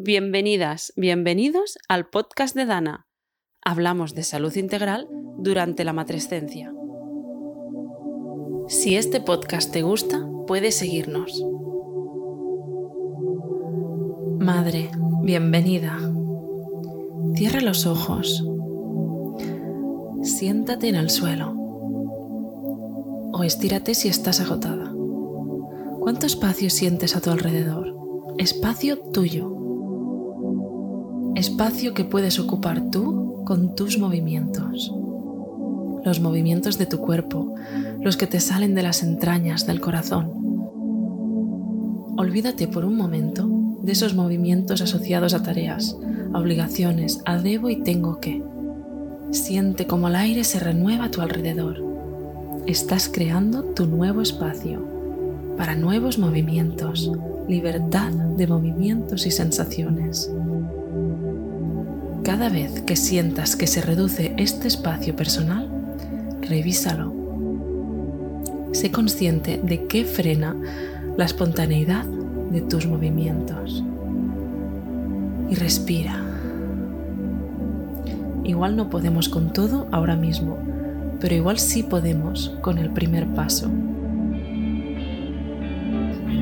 Bienvenidas, bienvenidos al podcast de Dana. Hablamos de salud integral durante la matrescencia. Si este podcast te gusta, puedes seguirnos. Madre, bienvenida. Cierra los ojos. Siéntate en el suelo. O estírate si estás agotada. ¿Cuánto espacio sientes a tu alrededor? Espacio tuyo. Espacio que puedes ocupar tú con tus movimientos. Los movimientos de tu cuerpo, los que te salen de las entrañas del corazón. Olvídate por un momento de esos movimientos asociados a tareas, a obligaciones, a debo y tengo que. Siente como el aire se renueva a tu alrededor. Estás creando tu nuevo espacio para nuevos movimientos, libertad de movimientos y sensaciones. Cada vez que sientas que se reduce este espacio personal, revísalo. Sé consciente de qué frena la espontaneidad de tus movimientos. Y respira. Igual no podemos con todo ahora mismo, pero igual sí podemos con el primer paso.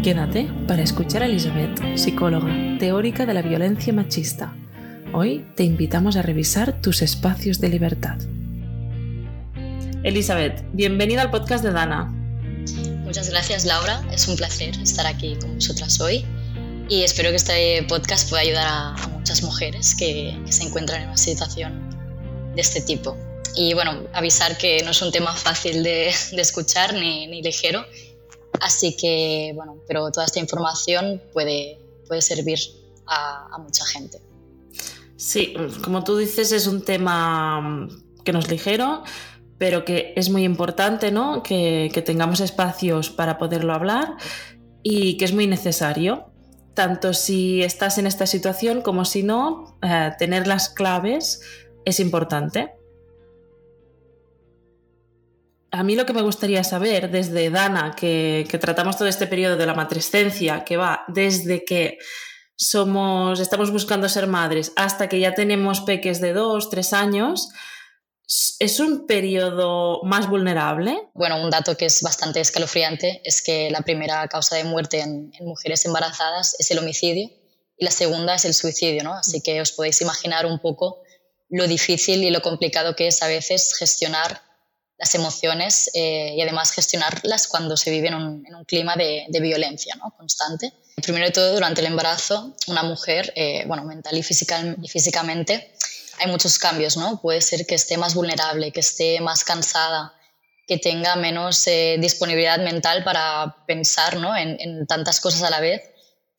Quédate para escuchar a Elizabeth, psicóloga, teórica de la violencia machista. Hoy te invitamos a revisar tus espacios de libertad. Elizabeth, bienvenida al podcast de Dana. Muchas gracias Laura, es un placer estar aquí con vosotras hoy y espero que este podcast pueda ayudar a, muchas mujeres que, se encuentran en una situación de este tipo. Y bueno, avisar que no es un tema fácil de, escuchar ni, ni, ligero, así que bueno, pero toda esta información puede, puede servir a, a mucha gente. Sí, como tú dices, es un tema que no es ligero, pero que es muy importante ¿no? que, tengamos espacios para poderlo hablar y que es muy necesario, tanto si estás en esta situación como si no, eh, tener las claves es importante. A mí lo que me gustaría saber desde Dana, que, que tratamos todo este periodo de la matrescencia, que va desde que somos, estamos buscando ser madres hasta que ya tenemos peques de dos, tres años, ¿Es un periodo más vulnerable? Bueno, un dato que es bastante escalofriante es que la primera causa de muerte en, mujeres embarazadas es el homicidio y la segunda es el suicidio, ¿no? Así que os podéis imaginar un poco lo difícil y lo complicado que es a veces gestionar las emociones eh, y además gestionarlas cuando se vive en un, clima de, violencia ¿no? constante. Primero de todo, durante el embarazo, una mujer, eh, bueno, mental y, y físicamente, hay muchos cambios, ¿no? Puede ser que esté más vulnerable, que esté más cansada, que tenga menos eh, disponibilidad mental para pensar ¿no? en, tantas cosas a la vez,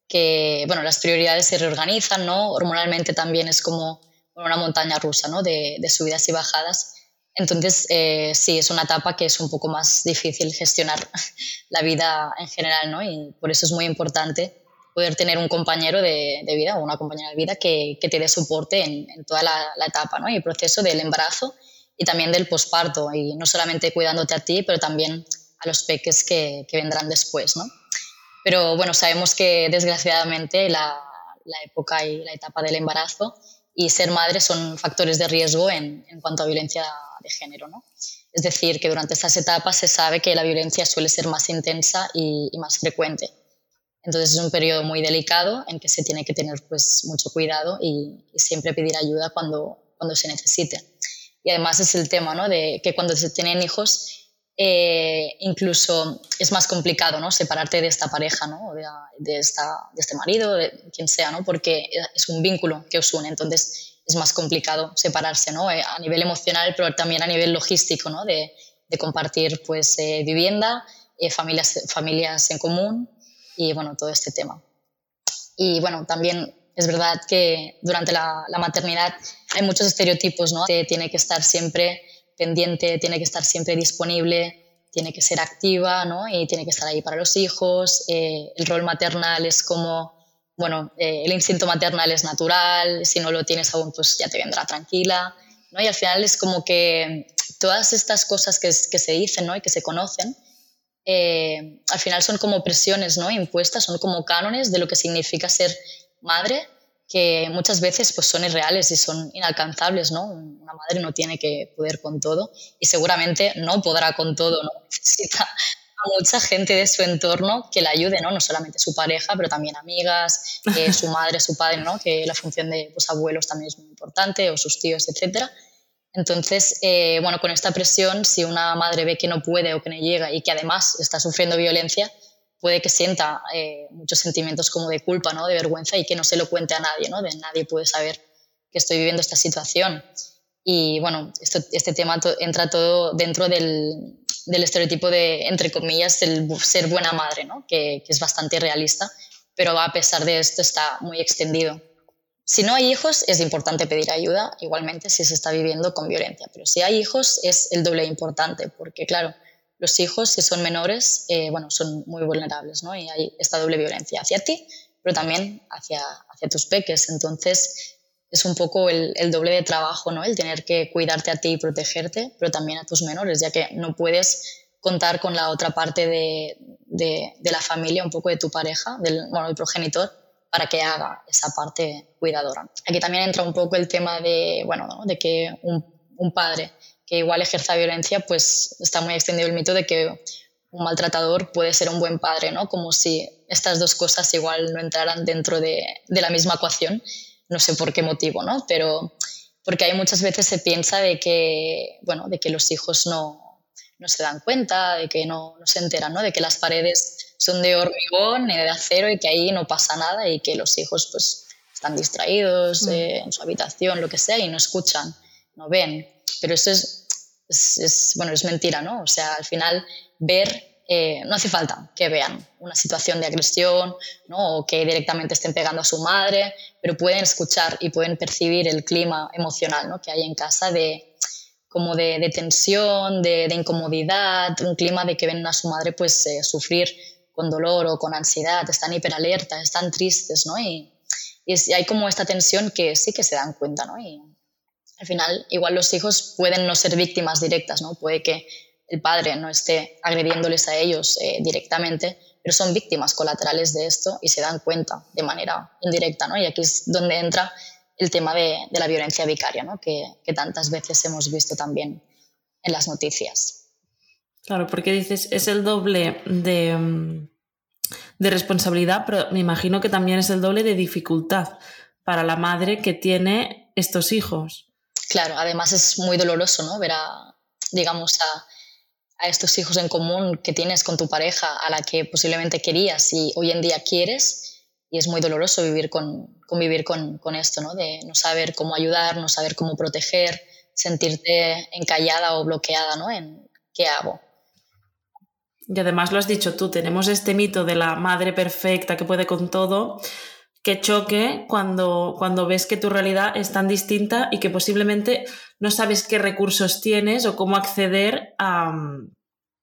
que bueno, las prioridades se reorganizan, ¿no? hormonalmente también es como una montaña rusa ¿no? de, subidas y bajadas. Entonces, eh, sí, es una etapa que es un poco más difícil gestionar la vida en general, ¿no? Y por eso es muy importante poder tener un compañero de, vida o una compañera de vida que, te dé soporte en, toda la, etapa ¿no? y el proceso del embarazo y también del posparto, y no solamente cuidándote a ti, pero también a los peques que, vendrán después. ¿no? Pero bueno, sabemos que desgraciadamente la, época y la etapa del embarazo y ser madre son factores de riesgo en, cuanto a violencia de género. ¿no? Es decir, que durante estas etapas se sabe que la violencia suele ser más intensa y más frecuente. Entonces es un periodo muy delicado en que se tiene que tener pues, mucho cuidado y, siempre pedir ayuda cuando, cuando se necesite. Y además es el tema ¿no? de que cuando se tienen hijos eh, incluso es más complicado ¿no? separarte de esta pareja, ¿no? de, esta, de este marido, de quien sea, ¿no? porque es un vínculo que os une. Entonces es más complicado separarse ¿no? Eh, a nivel emocional, pero también a nivel logístico, ¿no? de, compartir pues, eh, vivienda, familias, familias en común y bueno, todo este tema. Y bueno, también es verdad que durante la, maternidad hay muchos estereotipos, ¿no? tiene que estar siempre pendiente, tiene que estar siempre disponible, tiene que ser activa, ¿no? Y tiene que estar ahí para los hijos. Eh, el rol maternal es como, bueno, eh, el instinto maternal es natural, si no lo tienes aún, pues ya te vendrá tranquila, ¿no? Y al final es como que todas estas cosas que, se dicen, ¿no? Y que se conocen, eh, al final son como presiones ¿no? impuestas, son como cánones de lo que significa ser madre que muchas veces pues, son irreales y son inalcanzables, ¿no? Una madre no tiene que poder con todo y seguramente no podrá con todo, ¿no? Necesita mucha gente de su entorno que la ayude, ¿no? No solamente su pareja, pero también amigas, eh, su madre, su padre, ¿no? Que la función de pues, abuelos también es muy importante, o sus tíos, etcétera. Entonces, eh, bueno, con esta presión, si una madre ve que no puede o que no llega y que además está sufriendo violencia, puede que sienta eh, muchos sentimientos como de culpa, ¿no? de vergüenza y que no se lo cuente a nadie, ¿no? de nadie puede saber que estoy viviendo esta situación. Y bueno, este tema entra todo dentro del, del, estereotipo de, entre comillas, del ser buena madre, ¿no? que, es bastante realista, pero a pesar de esto está muy extendido. Si no hay hijos, es importante pedir ayuda, igualmente si se está viviendo con violencia, pero si hay hijos es el doble importante, porque claro, los hijos, si son menores, eh, bueno, son muy vulnerables, ¿no? Y hay esta doble violencia hacia ti, pero también hacia, hacia tus peques. Entonces, es un poco el, doble de trabajo, ¿no? El tener que cuidarte a ti y protegerte, pero también a tus menores, ya que no puedes contar con la otra parte de, de, de la familia, un poco de tu pareja, del, bueno, del progenitor, para que haga esa parte cuidadora. Aquí también entra un poco el tema de, bueno, ¿no? de que un, un padre que igual ejerza violencia, pues está muy extendido el mito de que un maltratador puede ser un buen padre, ¿no? Como si estas dos cosas igual no entraran dentro de, de la misma ecuación. No sé por qué motivo, ¿no? Pero porque hay muchas veces se piensa de que, bueno, de que los hijos no, no se dan cuenta, de que no, no, se enteran, ¿no? De que las paredes son de hormigón y de acero y que ahí no pasa nada y que los hijos pues están distraídos mm. eh, en su habitación, lo que sea, y no escuchan, no ven. Pero eso es, es, bueno, es mentira, ¿no? O sea, al final ver, eh, no hace falta que vean una situación de agresión, ¿no? O que directamente estén pegando a su madre, pero pueden escuchar y pueden percibir el clima emocional, ¿no? Que hay en casa de como de, de tensión, de, incomodidad, un clima de que ven a su madre pues eh, sufrir con dolor o con ansiedad, están hiperalerta, están tristes, ¿no? Y, y, hay como esta tensión que sí que se dan cuenta, ¿no? Y, al final igual los hijos pueden no ser víctimas directas, ¿no? Puede que el padre no esté agrediéndoles a ellos eh, directamente, pero son víctimas colaterales de esto y se dan cuenta de manera indirecta, ¿no? Y aquí es donde entra el tema de, de la violencia vicaria, ¿no? Que, que, tantas veces hemos visto también en las noticias. Claro, porque dices, es el doble de, mm, de responsabilidad, pero me imagino que también es el doble de dificultad para la madre que tiene estos hijos. Claro, además es muy doloroso, ¿no? Ver a, digamos, a, a, estos hijos en común que tienes con tu pareja, a la que posiblemente querías y hoy en día quieres, y es muy doloroso vivir con, convivir con, con esto, ¿no? De no saber cómo ayudar, no saber cómo proteger, sentirte encallada o bloqueada, ¿no? En qué hago. Y además lo has dicho tú, tenemos este mito de la madre perfecta que puede con todo, que choque cuando, cuando ves que tu realidad es tan distinta y que posiblemente no sabes qué recursos tienes o cómo acceder a,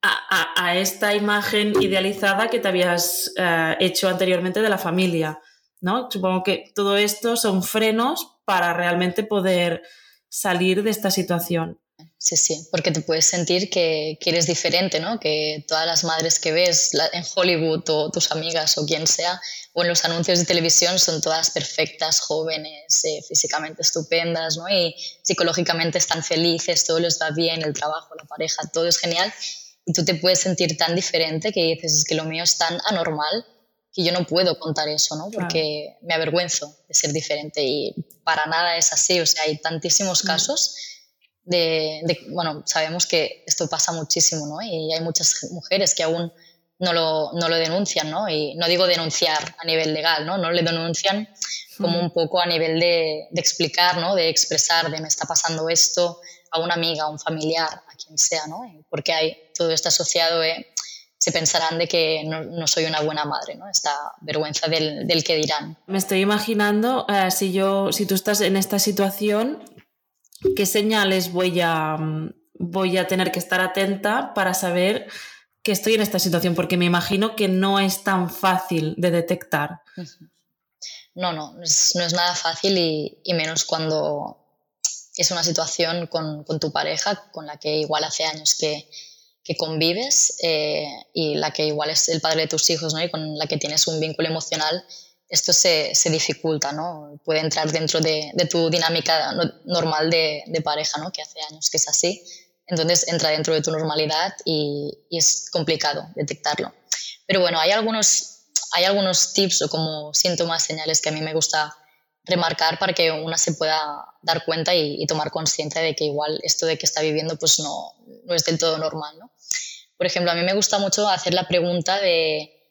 a, a esta imagen idealizada que te habías uh, hecho anteriormente de la familia. ¿no? Supongo que todo esto son frenos para realmente poder salir de esta situación. Sí, sí, porque te puedes sentir que, que, eres diferente, ¿no? Que todas las madres que ves en Hollywood o tus amigas o quien sea, o en los anuncios de televisión son todas perfectas, jóvenes, eh, físicamente estupendas, ¿no? Y psicológicamente están felices, todo les va bien, el trabajo, la pareja, todo es genial. Y tú te puedes sentir tan diferente que dices, es que lo mío es tan anormal que yo no puedo contar eso, ¿no? Porque claro. me avergüenzo de ser diferente y para nada es así. O sea, hay tantísimos mm. De, de, bueno, sabemos que esto pasa muchísimo, ¿no? Y hay muchas mujeres que aún no lo, no lo denuncian, ¿no? Y no digo denunciar a nivel legal, ¿no? No le denuncian como un poco a nivel de, de explicar, ¿no? De expresar, de me está pasando esto a una amiga, a un familiar, a quien sea, ¿no? Porque hay todo esto asociado, eh, se pensarán de que no, no, soy una buena madre, ¿no? Esta vergüenza del, del que dirán. Me estoy imaginando, eh, si, yo, si tú estás en esta situación, qué señales voy a, voy a tener que estar atenta para saber que estoy en esta situación, porque me imagino que no es tan fácil de detectar. No, no, es, no es nada fácil y, y, menos cuando es una situación con, con, tu pareja, con la que igual hace años que, que convives eh, y la que igual es el padre de tus hijos ¿no? y con la que tienes un vínculo emocional esto se, dificulta, ¿no? Puede entrar dentro de, tu dinámica normal de, pareja, ¿no? Que hace años que es así. Entonces entra dentro de tu normalidad y, es complicado detectarlo. Pero bueno, hay algunos, hay algunos tips o como síntomas, señales que a mí me gusta remarcar para que una se pueda dar cuenta y, tomar conciencia de que igual esto de que está viviendo pues no, no es del todo normal, ¿no? Por ejemplo, a mí me gusta mucho hacer la pregunta de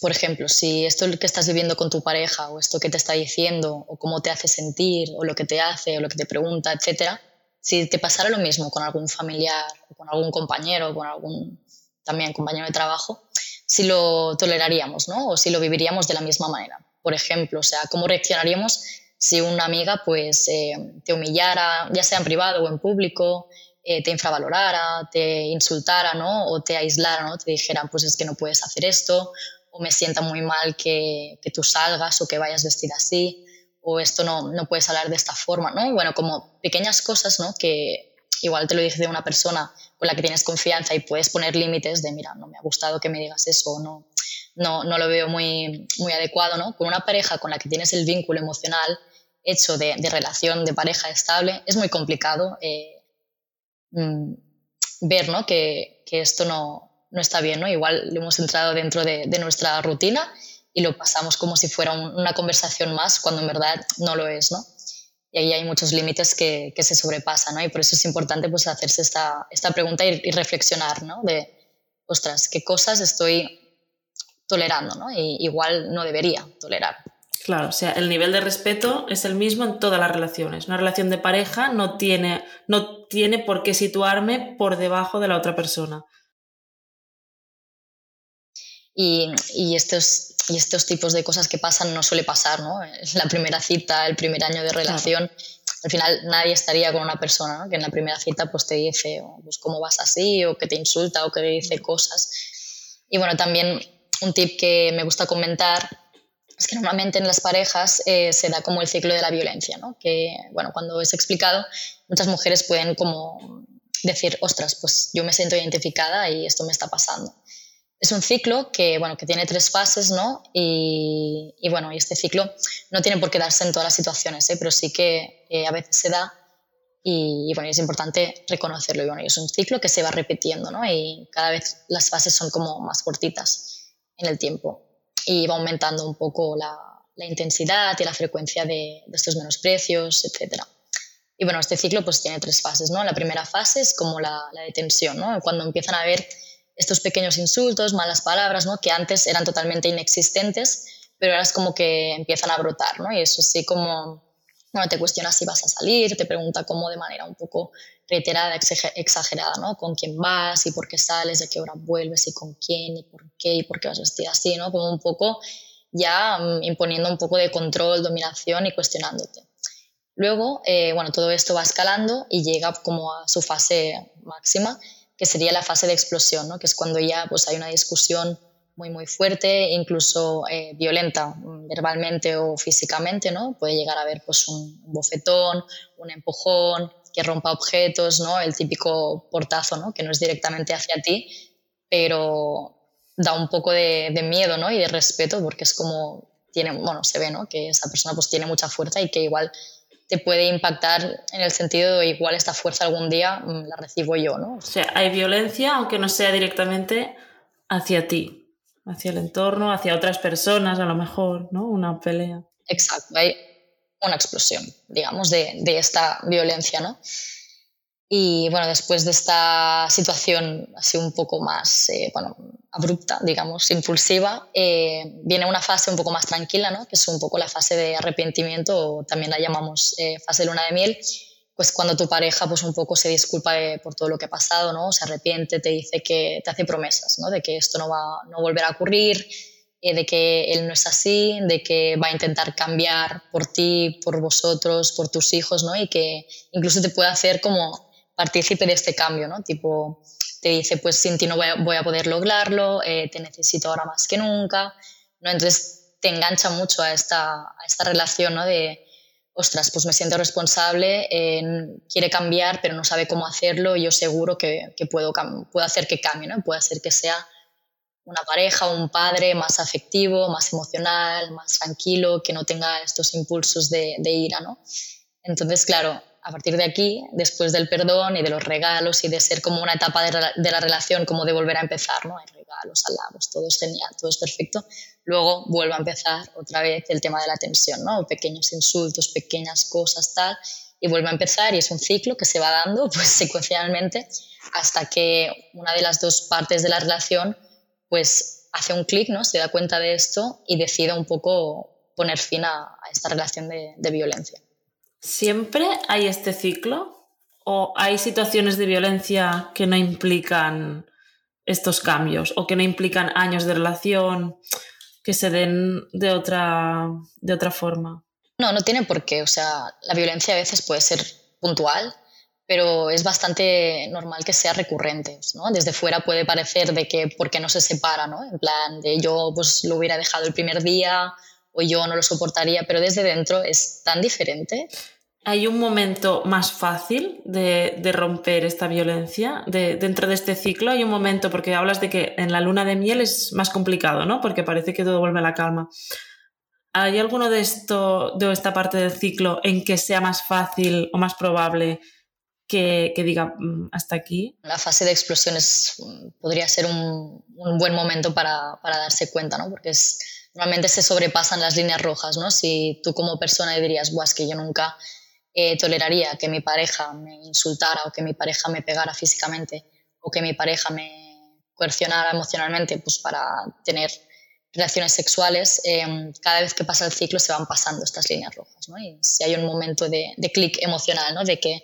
por ejemplo, si esto que estás viviendo con tu pareja o esto que te está diciendo o cómo te hace sentir o lo que te hace o lo que te pregunta, etcétera, si te pasara lo mismo con algún familiar con algún compañero con algún también compañero de trabajo, si lo toleraríamos, ¿no? O si lo viviríamos de la misma manera. Por ejemplo, o sea, cómo reaccionaríamos si una amiga pues eh, te humillara, ya sea en privado o en público, eh, te infravalorara, te insultara, ¿no? O te aislara, ¿no? Te dijeran, pues es que no puedes hacer esto, o me sienta muy mal que, que tú salgas o que vayas vestida así, o esto no, no puedes hablar de esta forma, ¿no? Bueno, como pequeñas cosas, ¿no? Que igual te lo dice de una persona con la que tienes confianza y puedes poner límites de, mira, no me ha gustado que me digas eso, no, no, no lo veo muy, muy adecuado, ¿no? Con una pareja con la que tienes el vínculo emocional hecho de, de relación de pareja estable, es muy complicado eh, mm, ver, ¿no? Que, que esto no, no está bien, ¿no? Igual le hemos entrado dentro de, nuestra rutina y lo pasamos como si fuera una conversación más, cuando en verdad no lo es, ¿no? Y ahí hay muchos límites que, se sobrepasan, ¿no? Y por eso es importante pues hacerse esta, esta pregunta y, reflexionar, ¿no? De, ostras, ¿qué cosas estoy tolerando, ¿no? Y igual no debería tolerar. Claro, o sea, el nivel de respeto es el mismo en todas las relaciones. Una relación de pareja no tiene, no tiene por qué situarme por debajo de la otra persona. Y, estos, y estos tipos de cosas que pasan no suele pasar, ¿no? La primera cita, el primer año de relación, al final nadie estaría con una persona que en la primera cita pues te dice oh, pues, cómo vas así o que te insulta o que te dice cosas. Y bueno, también un tip que me gusta comentar es que normalmente en las parejas eh, se da como el ciclo de la violencia, ¿no? Que, bueno, cuando es explicado, muchas mujeres pueden como decir, ostras, pues yo me siento identificada y esto me está pasando es un ciclo que, bueno, que tiene tres fases, ¿no? Y, y bueno, y este ciclo no tiene por qué darse en todas las situaciones, ¿eh? pero sí que eh, a veces se da y, bueno, es importante reconocerlo. Y bueno, es un ciclo que se va repitiendo, ¿no? Y cada vez las fases son como más cortitas en el tiempo y va aumentando un poco la, la intensidad y la frecuencia de, de estos menosprecios, etc. Y bueno, este ciclo pues tiene tres fases, ¿no? La primera fase es como la, la de tensión, ¿no? Cuando empiezan a haber estos pequeños insultos, malas palabras, ¿no? que antes eran totalmente inexistentes, pero ahora es como que empiezan a brotar, ¿no? Y eso sí como, bueno, te cuestiona si vas a salir, te pregunta como de manera un poco reiterada, exagerada, ¿no? Con quién vas y por qué sales, de qué hora vuelves y con quién y por qué y por qué vas vestida así, ¿no? Como un poco ya mm, imponiendo un poco de control, dominación y cuestionándote. Luego, eh, bueno, todo esto va escalando y llega como a su fase máxima, que sería la fase de explosión, ¿no? que es cuando ya pues, hay una discusión muy, muy fuerte, incluso eh, violenta, mm, verbalmente o físicamente, ¿no? Puede llegar a haber pues, un, bofetón, un empujón, que rompa objetos, ¿no? El típico portazo, ¿no? Que no es directamente hacia ti, pero da un poco de, miedo, ¿no? Y de respeto, porque es como, tiene, bueno, se ve, ¿no? Que esa persona pues tiene mucha fuerza y que igual te puede impactar en el sentido de igual esta fuerza algún día mm, la recibo yo, ¿no? O sea, hay violencia aunque no sea directamente hacia ti, hacia el entorno, hacia otras personas a lo mejor, ¿no? Una pelea. Exacto, hay una explosión, digamos, de, de esta violencia, ¿no? Y bueno, después de esta situación así un poco más eh, bueno, abrupta, digamos, impulsiva, eh, viene una fase un poco más tranquila, ¿no? que es un poco la fase de arrepentimiento, o también la llamamos eh, fase de luna de miel, pues cuando tu pareja pues un poco se disculpa por todo lo que ha pasado, ¿no? se arrepiente, te dice que te hace promesas, ¿no? de que esto no va no volverá a ocurrir, de que él no es así, de que va a intentar cambiar por ti, por vosotros, por tus hijos, ¿no? y que incluso te puede hacer como partícipe de este cambio, ¿no? Tipo, te dice, pues sin ti no voy a, poder lograrlo, eh, te necesito ahora más que nunca, ¿no? Entonces te engancha mucho a esta, a esta relación, ¿no? De, ostras, pues me siento responsable, quiere cambiar, pero no sabe cómo hacerlo y yo seguro que, que puedo, puedo hacer que cambie, ¿no? Puedo hacer que sea una pareja un padre más afectivo, más emocional, más tranquilo, que no tenga estos impulsos de, de ira, ¿no? Entonces, claro, a partir de aquí, después del perdón y de los regalos y de ser como una etapa de, la relación, como de volver a empezar, ¿no? Hay regalos, halagos, todo es genial, todo es perfecto. Luego vuelve a empezar otra vez el tema de la tensión, ¿no? Pequeños insultos, pequeñas cosas, tal, y vuelve a empezar y es un ciclo que se va dando pues secuencialmente hasta que una de las dos partes de la relación pues hace un clic, ¿no? Se da cuenta de esto y decide un poco poner fin a, esta relación de violencia. ¿Siempre hay este ciclo? ¿O hay situaciones de violencia que no implican estos cambios o que no implican años de relación que se den de otra, de otra forma? No, no tiene por qué. O sea, la violencia a veces puede ser puntual, pero es bastante normal que sea recurrente. ¿no? Desde fuera puede parecer de que por qué no se separa, ¿no? En plan, de yo pues lo hubiera dejado el primer día o yo no lo soportaría, pero desde dentro es tan diferente. ¿Hay un momento más fácil de, de romper esta violencia de, dentro de este ciclo? Hay un momento, porque hablas de que en la luna de miel es más complicado, ¿no? Porque parece que todo vuelve a la calma. ¿Hay alguno de esto, de esta parte del ciclo en que sea más fácil o más probable que, que diga mm, hasta aquí? La fase de explosiones podría ser un, un buen momento para, para, darse cuenta, ¿no? Porque es, normalmente se sobrepasan las líneas rojas, ¿no? Si tú como persona dirías, Buah, es que yo nunca eh, toleraría que mi pareja me insultara o que mi pareja me pegara físicamente o que mi pareja me coercionara emocionalmente pues para tener relaciones sexuales, eh, cada vez que pasa el ciclo se van pasando estas líneas rojas. ¿no? Y si hay un momento de, de clic emocional, ¿no? de que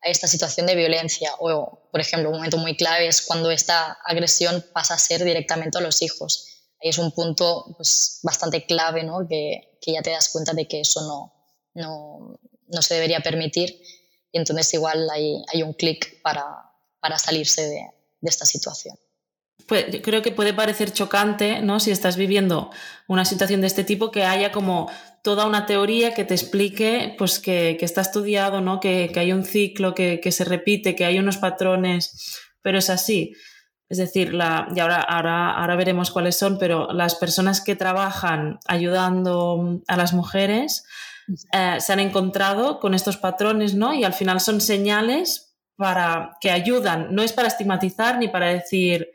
hay esta situación de violencia o, por ejemplo, un momento muy clave es cuando esta agresión pasa a ser directamente a los hijos. Ahí es un punto pues, bastante clave ¿no? que, que ya te das cuenta de que eso no, no, no se debería permitir y entonces igual hay, hay un clic para, para, salirse de, de esta situación. Pues creo que puede parecer chocante, ¿no? Si estás viviendo una situación de este tipo, que haya como toda una teoría que te explique pues que, que está estudiado, ¿no? Que, que hay un ciclo que, que, se repite, que hay unos patrones, pero es así. Es decir, la, y ahora, ahora, ahora veremos cuáles son, pero las personas que trabajan ayudando a las mujeres eh, se han encontrado con estos patrones, ¿no? Y al final son señales para que ayudan, no es para estigmatizar ni para decir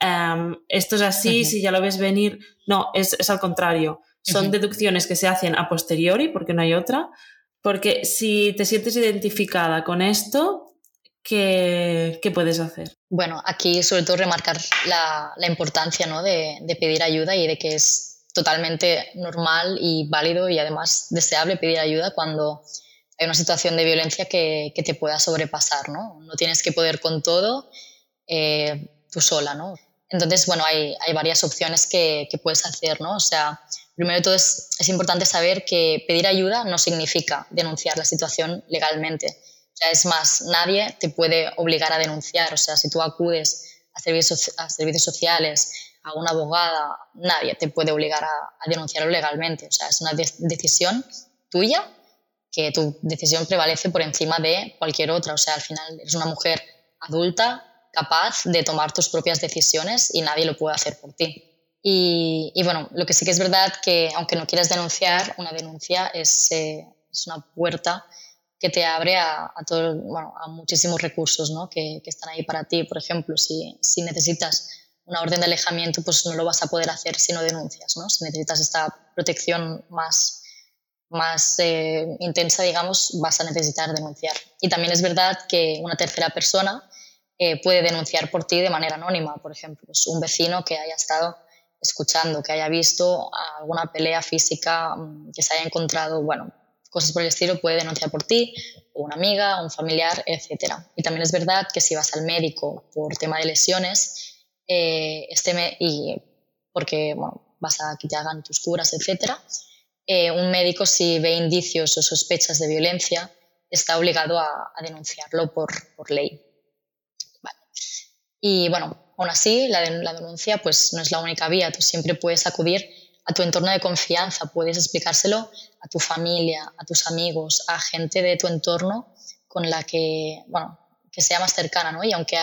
um, esto es así, si ya lo ves venir, no, es, es al contrario, son deducciones que se hacen a posteriori, porque no hay otra, porque si te sientes identificada con esto, ¿qué, qué puedes hacer? Bueno, aquí sobre todo remarcar la, la importancia ¿no? de, de pedir ayuda y de que es totalmente normal y válido y además deseable pedir ayuda cuando hay una situación de violencia que, que te pueda sobrepasar, ¿no? No tienes que poder con todo eh, tú sola, ¿no? Entonces, bueno, hay, hay varias opciones que, que, puedes hacer, ¿no? O sea, primero de todo es, es, importante saber que pedir ayuda no significa denunciar la situación legalmente. Es más, nadie te puede obligar a denunciar. O sea, si tú acudes a servicios, a servicios sociales, a una abogada, nadie te puede obligar a, a denunciarlo legalmente. O sea, es una de decisión tuya que tu decisión prevalece por encima de cualquier otra. O sea, al final eres una mujer adulta, capaz de tomar tus propias decisiones y nadie lo puede hacer por ti. Y, y bueno, lo que sí que es verdad que aunque no quieras denunciar, una denuncia es, eh, es una puerta que te abre a, a, bueno, a muchísimos recursos ¿no? que, están ahí para ti. Por ejemplo, si, si necesitas una orden de alejamiento, pues no lo vas a poder hacer si no denuncias, ¿no? Si necesitas esta protección más, más eh, intensa, digamos, vas a necesitar denunciar. Y también es verdad que una tercera persona eh, puede denunciar por ti de manera anónima, por ejemplo, pues un vecino que haya estado escuchando, que haya visto alguna pelea física, mm, que se haya encontrado, bueno, cosas por el estilo, puede denunciar por ti, una amiga, un familiar, etc. Y también es verdad que si vas al médico por tema de lesiones, eh, este y porque vas a que te hagan tus curas, etc. Eh, un médico si ve indicios o sospechas de violencia está obligado a, denunciarlo por, por ley. Y bueno, aún así la, la denuncia pues no es la única vía, tú siempre puedes acudir a tu entorno de confianza, puedes explicárselo a tu familia, a tus amigos, a gente de tu entorno con la que, bueno, que sea más cercana, ¿no? Y aunque,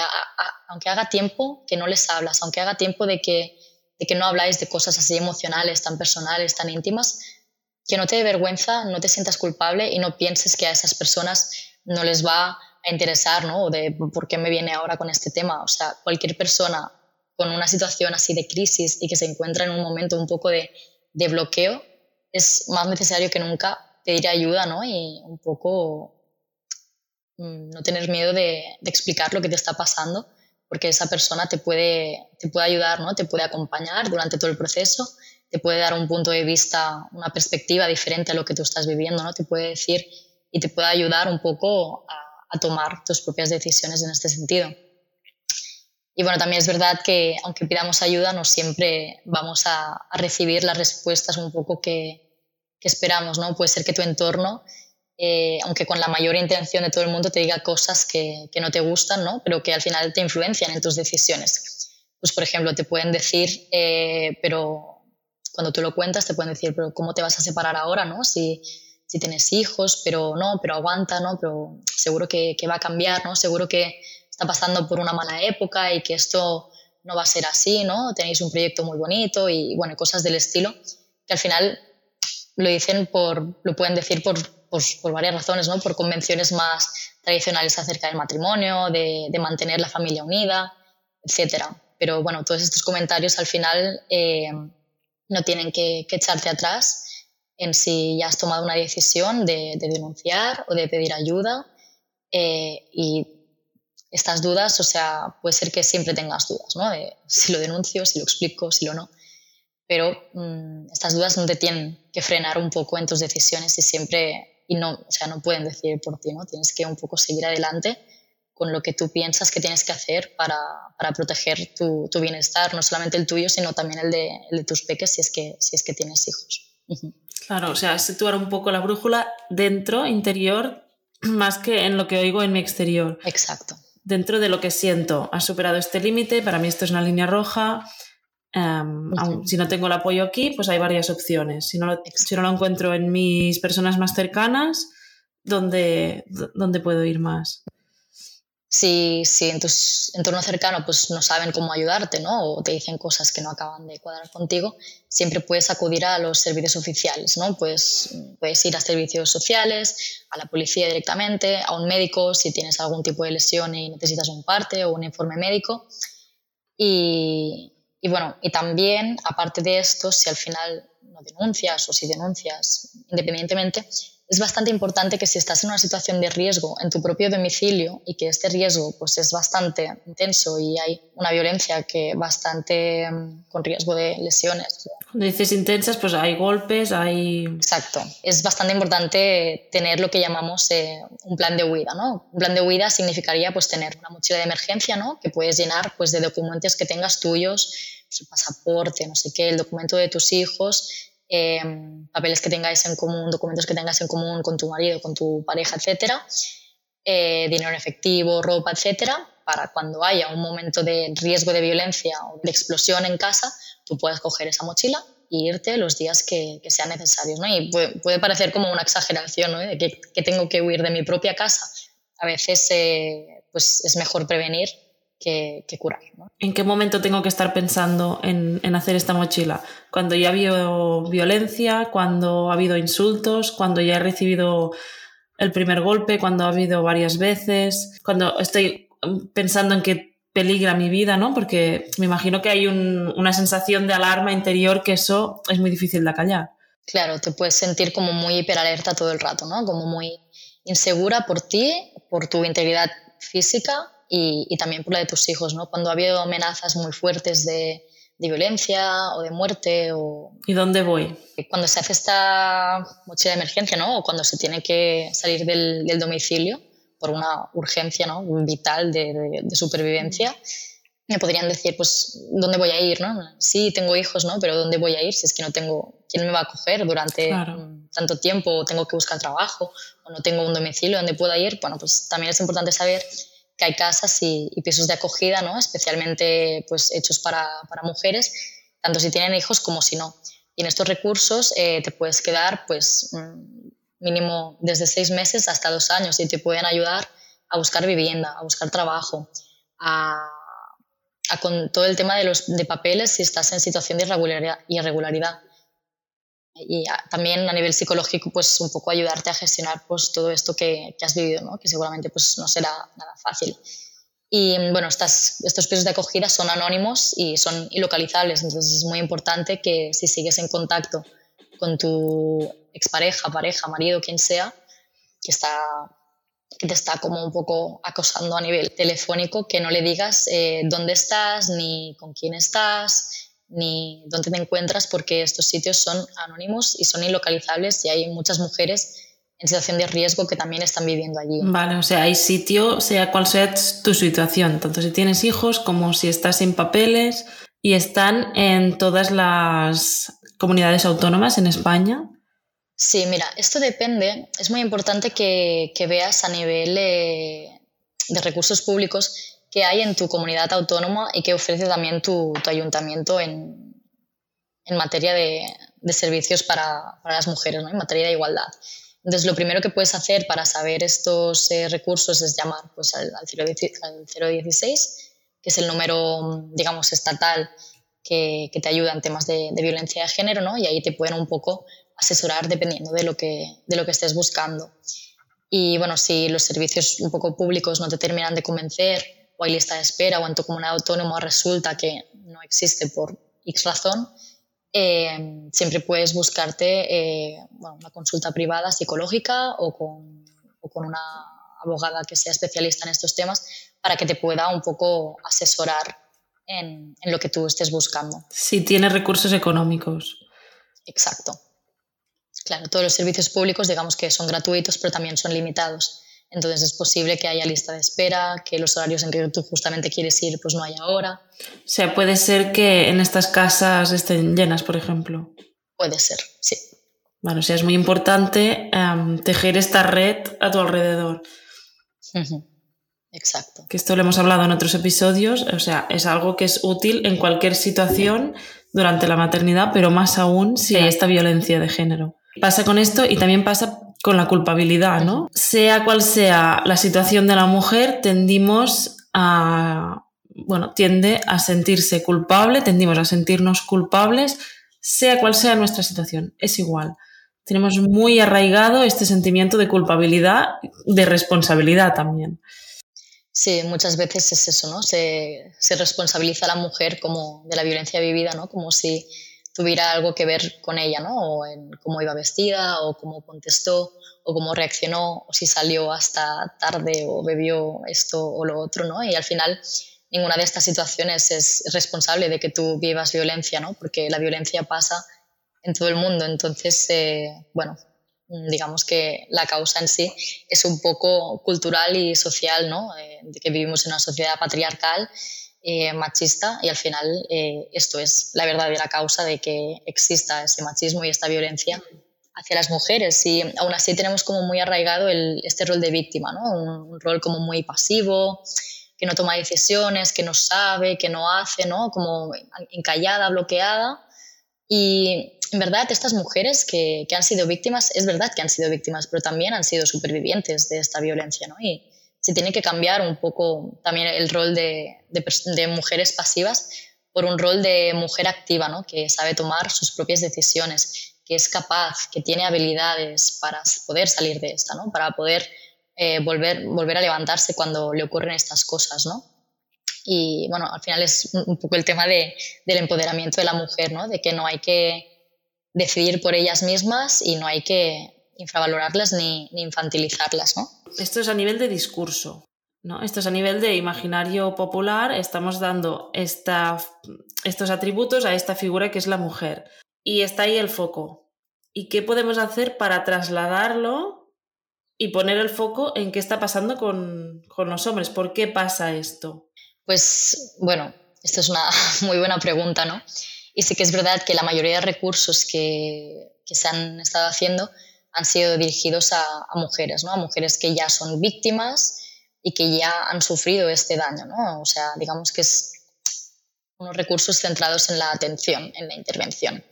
aunque haga tiempo que no les hablas, aunque haga tiempo de que de que no habláis de cosas así emocionales, tan personales, tan íntimas, que no te dé vergüenza, no te sientas culpable y no pienses que a esas personas no les va a interesar, ¿no? O de por qué me viene ahora con este tema. O sea, cualquier persona con una situación así de crisis y que se encuentra en un momento un poco de, de bloqueo, es más necesario que nunca pedir ayuda, ¿no? Y un poco mm, no tener miedo de, explicar lo que te está pasando, porque esa persona te puede, te puede ayudar, ¿no? Te puede acompañar durante todo el proceso, te puede dar un punto de vista, una perspectiva diferente a lo que tú estás viviendo, ¿no? Te puede decir y te puede ayudar un poco a tomar tus propias decisiones en este sentido. Y bueno, también es verdad que aunque pidamos ayuda, no siempre vamos a, a recibir las respuestas un poco que, que, esperamos, ¿no? Puede ser que tu entorno, eh, aunque con la mayor intención de todo el mundo, te diga cosas que, que, no te gustan, ¿no? Pero que al final te influencian en tus decisiones. Pues, por ejemplo, te pueden decir, eh, pero cuando tú lo cuentas, te pueden decir, pero ¿cómo te vas a separar ahora, no? Si, si tienes hijos, pero no, pero aguanta, ¿no? Pero seguro que, que va a cambiar, ¿no? Seguro que está pasando por una mala época y que esto no va a ser así, ¿no? Tenéis un proyecto muy bonito y, bueno, cosas del estilo, que al final lo dicen por, lo pueden decir por, por, por varias razones, ¿no? Por convenciones más tradicionales acerca del matrimonio, de, de mantener la familia unida, etcétera. Pero bueno, todos estos comentarios al final eh, no tienen que, que echarte atrás en si ya has tomado una decisión de, de denunciar o de pedir ayuda. Eh, y estas dudas, o sea, puede ser que siempre tengas dudas, ¿no? De si lo denuncio, si lo explico, si lo no. Pero mmm, estas dudas no te tienen que frenar un poco en tus decisiones y siempre, y no, o sea, no pueden decidir por ti, ¿no? Tienes que un poco seguir adelante con lo que tú piensas que tienes que hacer para, para proteger tu, tu, bienestar, no solamente el tuyo, sino también el de, el de tus peques si es que, si es que tienes hijos. Claro, o sea, situar un poco la brújula dentro, interior, más que en lo que oigo en mi exterior. Exacto. Dentro de lo que siento, has superado este límite, para mí esto es una línea roja. Um, okay. Si no tengo el apoyo aquí, pues hay varias opciones. Si no lo, si no lo encuentro en mis personas más cercanas, ¿dónde, dónde puedo ir más? Si, si en tu entorno cercano pues no saben cómo ayudarte ¿no? o te dicen cosas que no acaban de cuadrar contigo, siempre puedes acudir a los servicios oficiales. ¿no? Pues, puedes ir a servicios sociales, a la policía directamente, a un médico si tienes algún tipo de lesión y necesitas un parte o un informe médico. Y, y bueno, y también, aparte de esto, si al final no denuncias o si denuncias independientemente, es bastante importante que si estás en una situación de riesgo en tu propio domicilio y que este riesgo pues, es bastante intenso y hay una violencia que bastante mm, con riesgo de lesiones. Cuando dices intensas, pues hay golpes, hay... Exacto. Es bastante importante tener lo que llamamos eh, un plan de huida. ¿no? Un plan de huida significaría pues, tener una mochila de emergencia ¿no? que puedes llenar pues, de documentos que tengas tuyos, su pasaporte, no sé qué, el documento de tus hijos, eh, papeles que tengáis en común, documentos que tengas en común con tu marido, con tu pareja, etcétera, eh, dinero en efectivo, ropa, etcétera, para cuando haya un momento de riesgo de violencia o de explosión en casa, tú puedas coger esa mochila e irte los días que, que sean necesarios. ¿no? Y puede, parecer como una exageración, ¿no? de que, que, tengo que huir de mi propia casa. A veces eh, pues es mejor prevenir que, que curar. ¿no? ¿En qué momento tengo que estar pensando en, en, hacer esta mochila? Cuando ya ha habido violencia, cuando ha habido insultos, cuando ya he recibido el primer golpe, cuando ha habido varias veces, cuando estoy pensando en que peligra mi vida, ¿no? Porque me imagino que hay un, una sensación de alarma interior que eso es muy difícil de acallar. Claro, te puedes sentir como muy hiperalerta todo el rato, ¿no? Como muy insegura por ti, por tu integridad física y, y, también por la de tus hijos, ¿no? Cuando ha habido amenazas muy fuertes de, de, violencia o de muerte o... ¿Y dónde voy? Cuando se hace esta mochila de emergencia, ¿no? O cuando se tiene que salir del, del domicilio por una urgencia, ¿no? Vital de, de, de, supervivencia, me podrían decir, pues, ¿dónde voy a ir, no? Sí, tengo hijos, ¿no? Pero ¿dónde voy a ir si es que no tengo... ¿Quién me va a acoger durante claro. tanto tiempo? O tengo que buscar trabajo, o no tengo un domicilio donde pueda ir. Bueno, pues también es importante saber que hay casas y, pisos de acogida, ¿no? especialmente pues, hechos para, para, mujeres, tanto si tienen hijos como si no. Y en estos recursos eh, te puedes quedar pues, mínimo desde seis meses hasta dos años y te pueden ayudar a buscar vivienda, a buscar trabajo, a, con todo el tema de los de papeles si estás en situación de irregularidad. irregularidad. Y también a nivel psicológico, pues un poco ayudarte a gestionar pues, todo esto que, que has vivido, ¿no? que seguramente pues, no será nada fácil. Y bueno, estas, estos pisos de acogida son anónimos y son ilocalizables, entonces es muy importante que si sigues en contacto con tu expareja, pareja, marido, quien sea, que está que te está como un poco acosando a nivel telefónico, que no le digas eh, dónde estás, ni con quién estás, ni dónde te encuentras, porque estos sitios son anónimos y son ilocalizables y hay muchas mujeres en situación de riesgo que también están viviendo allí. Vale, o sea, hay sitio, sea cual sea tu situación, tanto si tienes hijos como si estás sin papeles y están en todas las comunidades autónomas en España. Sí, mira, esto depende. Es muy importante que, veas a nivel de, recursos públicos que hay en tu comunidad autónoma y que ofrece también tu, ayuntamiento en, materia de, servicios para, las mujeres, ¿no? en materia de igualdad. Entonces, lo primero que puedes hacer para saber estos eh, recursos es llamar pues, al, 016, que es el número, digamos, estatal que, te ayuda en temas de, de, violencia de género, ¿no? y ahí te pueden un poco asesorar dependiendo de lo que, de lo que estés buscando. Y bueno, si los servicios un poco públicos no te terminan de convencer, o hay lista de espera, o en tu comunidad autónoma resulta que no existe por X razón, eh, siempre puedes buscarte eh, una consulta privada psicológica o con, o con, una abogada que sea especialista en estos temas para que te pueda un poco asesorar en, en lo que tú estés buscando. Si tienes recursos económicos. Exacto. Claro, todos los servicios públicos digamos que son gratuitos, pero también son limitados. Entonces es posible que haya lista de espera, que los horarios en que tú justamente quieres ir pues no haya hora. O sea, puede ser que en estas casas estén llenas, por ejemplo. Puede ser, sí. Bueno, o sea, es muy importante em, tejer esta red a tu alrededor. Exacto. Que esto lo hemos hablado en otros episodios, o sea, es algo que es útil en cualquier situación durante la maternidad, pero más aún si hay esta violencia de género. Pasa con esto y también pasa con la culpabilidad, ¿no? Sea cual sea la situación de la mujer, tendimos a, bueno, tiende a sentirse culpable, tendimos a sentirnos culpables, sea cual sea nuestra situación, es igual. Tenemos muy arraigado este sentimiento de culpabilidad, de responsabilidad también. Sí, muchas veces es eso, ¿no? Se, se responsabiliza a la mujer como de la violencia vivida, ¿no? Como si tuviera algo que ver con ella, ¿no? O en cómo iba vestida, o cómo contestó, o cómo reaccionó, o si salió hasta tarde, o bebió esto o lo otro, ¿no? Y al final ninguna de estas situaciones es responsable de que tú vivas violencia, ¿no? Porque la violencia pasa en todo el mundo. Entonces, eh, bueno, digamos que la causa en sí es un poco cultural y social, ¿no? Eh, de que vivimos en una sociedad patriarcal eh, machista y al final eh, esto es la verdadera causa de que exista este machismo y esta violencia hacia las mujeres y aún así tenemos como muy arraigado el, este rol de víctima, ¿no? Un, rol como muy pasivo, que no toma decisiones, que no sabe, que no hace, ¿no? como encallada, bloqueada y en verdad estas mujeres que, que, han sido víctimas, es verdad que han sido víctimas, pero también han sido supervivientes de esta violencia ¿no? y se tiene que cambiar un poco también el rol de, de, mujeres pasivas por un rol de mujer activa, ¿no? que sabe tomar sus propias decisiones, que es capaz, que tiene habilidades para poder salir de esta, ¿no? para poder eh, volver, volver a levantarse cuando le ocurren estas cosas. ¿no? Y bueno, al final es un poco el tema de, del empoderamiento de la mujer, ¿no? de que no hay que decidir por ellas mismas y no hay que infravalorarlas ni, ni infantilizarlas. ¿no? Esto es a nivel de discurso. ¿no? Esto es a nivel de imaginario popular, estamos dando esta, estos atributos a esta figura que es la mujer. Y está ahí el foco. ¿Y qué podemos hacer para trasladarlo y poner el foco en qué está pasando con, con los hombres? ¿Por qué pasa esto? Pues bueno, esto es una muy buena pregunta, ¿no? Y sí que es verdad que la mayoría de recursos que, que se han estado haciendo han sido dirigidos a, mujeres, ¿no? a mujeres que ya son víctimas y que ya han sufrido este daño. ¿no? O sea, digamos que es unos recursos centrados en la atención, en la intervención.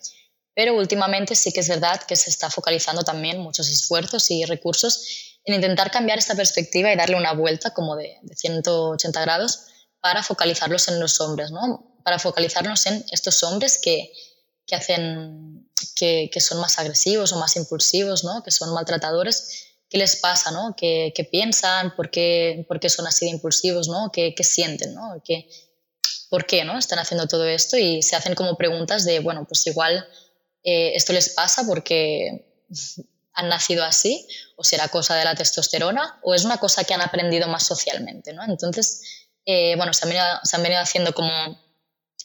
Pero últimamente sí que es verdad que se está focalizando también muchos esfuerzos y recursos en intentar cambiar esta perspectiva y darle una vuelta como de, de 180 grados para focalizarlos en los hombres, ¿no? Para focalizarnos en estos hombres que, que hacen, que, son más agresivos o más impulsivos, ¿no? Que son maltratadores. ¿Qué les pasa, no? ¿Qué, piensan? ¿Por qué, ¿Por qué, son así de impulsivos, no? ¿Qué, qué sienten, no? ¿Qué, ¿Por qué, no? Están haciendo todo esto y se hacen como preguntas de, bueno, pues igual eh, esto les pasa porque han nacido así, o será cosa de la testosterona, o es una cosa que han aprendido más socialmente. ¿no? Entonces, eh, bueno, se han, venido, haciendo como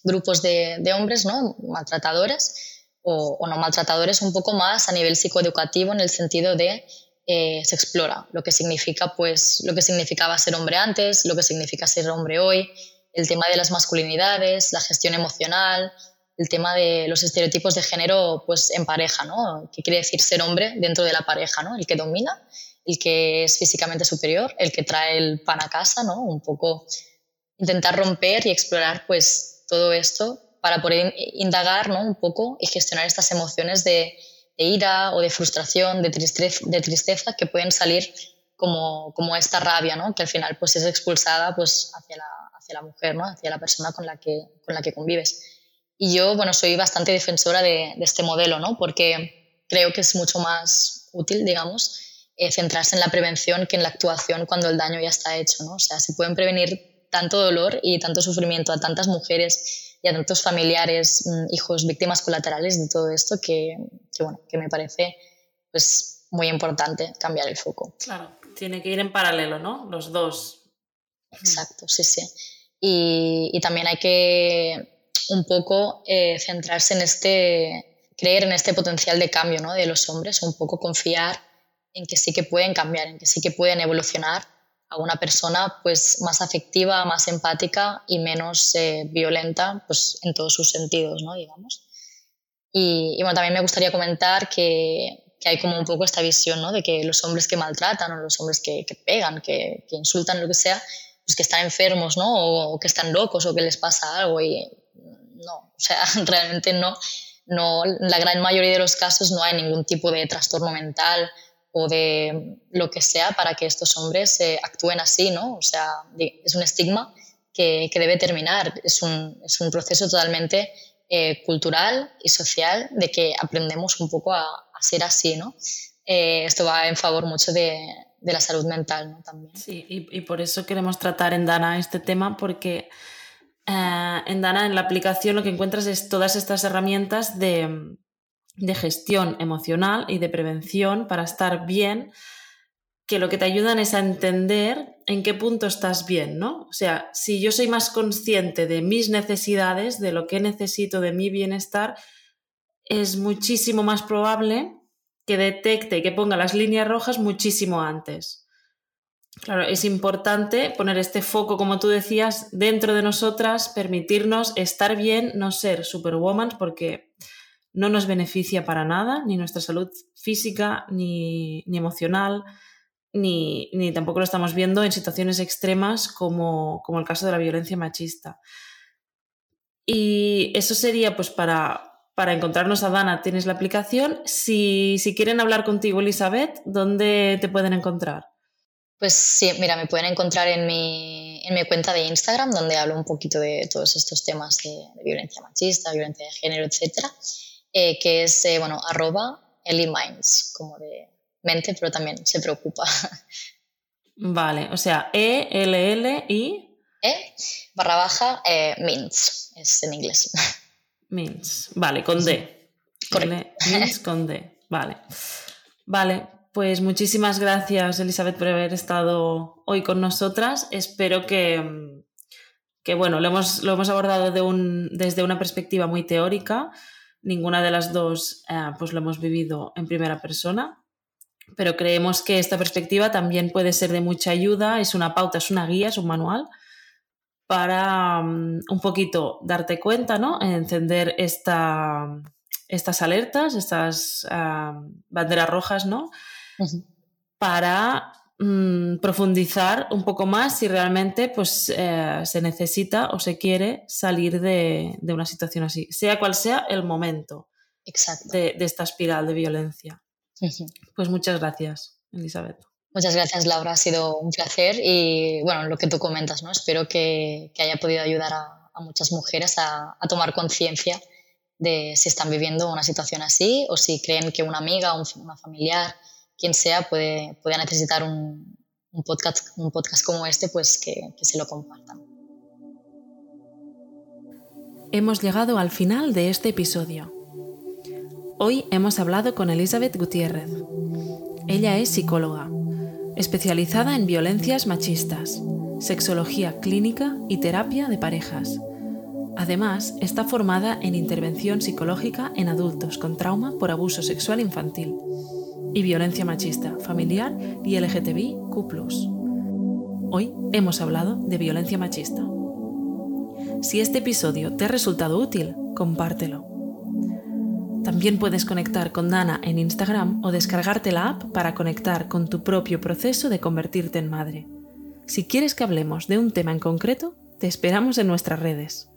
grupos de, hombres ¿no? maltratadores o, no maltratadores un poco más a nivel psicoeducativo en el sentido de eh, se explora lo que significa pues lo que significaba ser hombre antes, lo que significa ser hombre hoy, el tema de las masculinidades, la gestión emocional, el tema de los estereotipos de género pues en pareja, ¿no? ¿Qué quiere decir ser hombre dentro de la pareja, ¿no? El que domina, el que es físicamente superior, el que trae el pan a casa, ¿no? Un poco intentar romper y explorar pues todo esto para poder indagar, ¿no? Un poco y gestionar estas emociones de, ira o de frustración, de tristeza, de tristeza que pueden salir como, como esta rabia, ¿no? Que al final pues es expulsada pues hacia la, hacia la mujer, ¿no? Hacia la persona con la que, con la que convives. Y yo, bueno, soy bastante defensora de, este modelo, ¿no? Porque creo que es mucho más útil, digamos, eh, centrarse en la prevención que en la actuación cuando el daño ya está hecho, ¿no? O sea, se pueden prevenir tanto dolor y tanto sufrimiento a tantas mujeres y a tantos familiares, mm, hijos, víctimas colaterales de todo esto que, que, bueno, que me parece pues muy importante cambiar el foco. Claro, tiene que ir en paralelo, ¿no? Los dos. Exacto, sí, sí. Y, y también hay que un poco eh, centrarse en este, creer en este potencial de cambio ¿no? de los hombres, un poco confiar en que sí que pueden cambiar, en que sí que pueden evolucionar a una persona pues más afectiva, más empática y menos eh, violenta pues en todos sus sentidos, ¿no? digamos. Y, bueno, también me gustaría comentar que, hay como un poco esta visión ¿no? de que los hombres que maltratan o los hombres que, pegan, que, que, insultan, lo que sea, pues que están enfermos ¿no? o, que están locos o que les pasa algo y no, o sea, realmente no, no, la gran mayoría de los casos no hay ningún tipo de trastorno mental o de lo que sea para que estos hombres eh, actúen así, ¿no? O sea, es un estigma que, que debe terminar, es un, es un proceso totalmente eh, cultural y social de que aprendemos un poco a, a ser así, ¿no? Eh, esto va en favor mucho de, de la salud mental, ¿no? También. Sí, y, y por eso queremos tratar en Dana este tema porque eh, en Dana, en la aplicación, lo que encuentras es todas estas herramientas de, gestión emocional y de prevención para estar bien, que lo que te ayudan es a entender en qué punto estás bien, ¿no? O sea, si yo soy más consciente de mis necesidades, de lo que necesito de mi bienestar, es muchísimo más probable que detecte y que ponga las líneas rojas muchísimo antes. Claro, es importante poner este foco, como tú decías, dentro de nosotras, permitirnos estar bien, no ser superwoman, porque no nos beneficia para nada, ni nuestra salud física, ni, emocional, ni, tampoco lo estamos viendo en situaciones extremas como, como el caso de la violencia machista. Y eso sería pues para, para encontrarnos a Dana, tienes la aplicación. Si, si quieren hablar contigo, Elizabeth, ¿dónde te pueden encontrar? Pues sí, mira, me pueden encontrar en mi, en mi cuenta de Instagram, donde hablo un poquito de todos estos temas de, violencia machista, violencia de género, etcétera, eh, que es, eh, bueno, arroba Minds, como de mente, pero también se preocupa. Vale, o sea, E-L-L-I... E barra baja eh, Mints, es en inglés. Mints, vale, con D. Mints con D, vale. Vale, pues muchísimas gracias, Elizabeth, por haber estado hoy con nosotras. Espero que, que bueno, lo hemos, lo hemos abordado de un, desde una perspectiva muy teórica. Ninguna de las dos eh, pues lo hemos vivido en primera persona, pero creemos que esta perspectiva también puede ser de mucha ayuda. Es una pauta, es una guía, es un manual para um, un poquito darte cuenta, ¿no? Encender esta, estas alertas, estas um, banderas rojas, ¿no? para mm, profundizar un poco más si realmente pues, eh, se necesita o se quiere salir de, una situación así, sea cual sea el momento De, esta espiral de violencia. Pues muchas gracias, Elizabeth. Muchas gracias, Laura. Ha sido un placer y, bueno, lo que tú comentas, ¿no? Espero que, haya podido ayudar a, muchas mujeres a, tomar conciencia de si están viviendo una situación así o si creen que una amiga, un, una familiar, quien sea, puede, puede necesitar un, un, podcast, un podcast como este, pues que, que se lo compartan. Hemos llegado al final de este episodio. Hoy hemos hablado con Elizabeth Gutiérrez. Ella es psicóloga, especializada en violencias machistas, sexología clínica y terapia de parejas. Además, está formada en intervención psicológica en adultos con trauma por abuso sexual infantil y violencia machista, familiar y LGTBIQ. Hoy hemos hablado de violencia machista. Si este episodio te ha resultado útil, compártelo. También puedes conectar con Dana en Instagram o descargarte la app para conectar con tu propio proceso de convertirte en madre. Si quieres que hablemos de un tema en concreto, te esperamos en nuestras redes.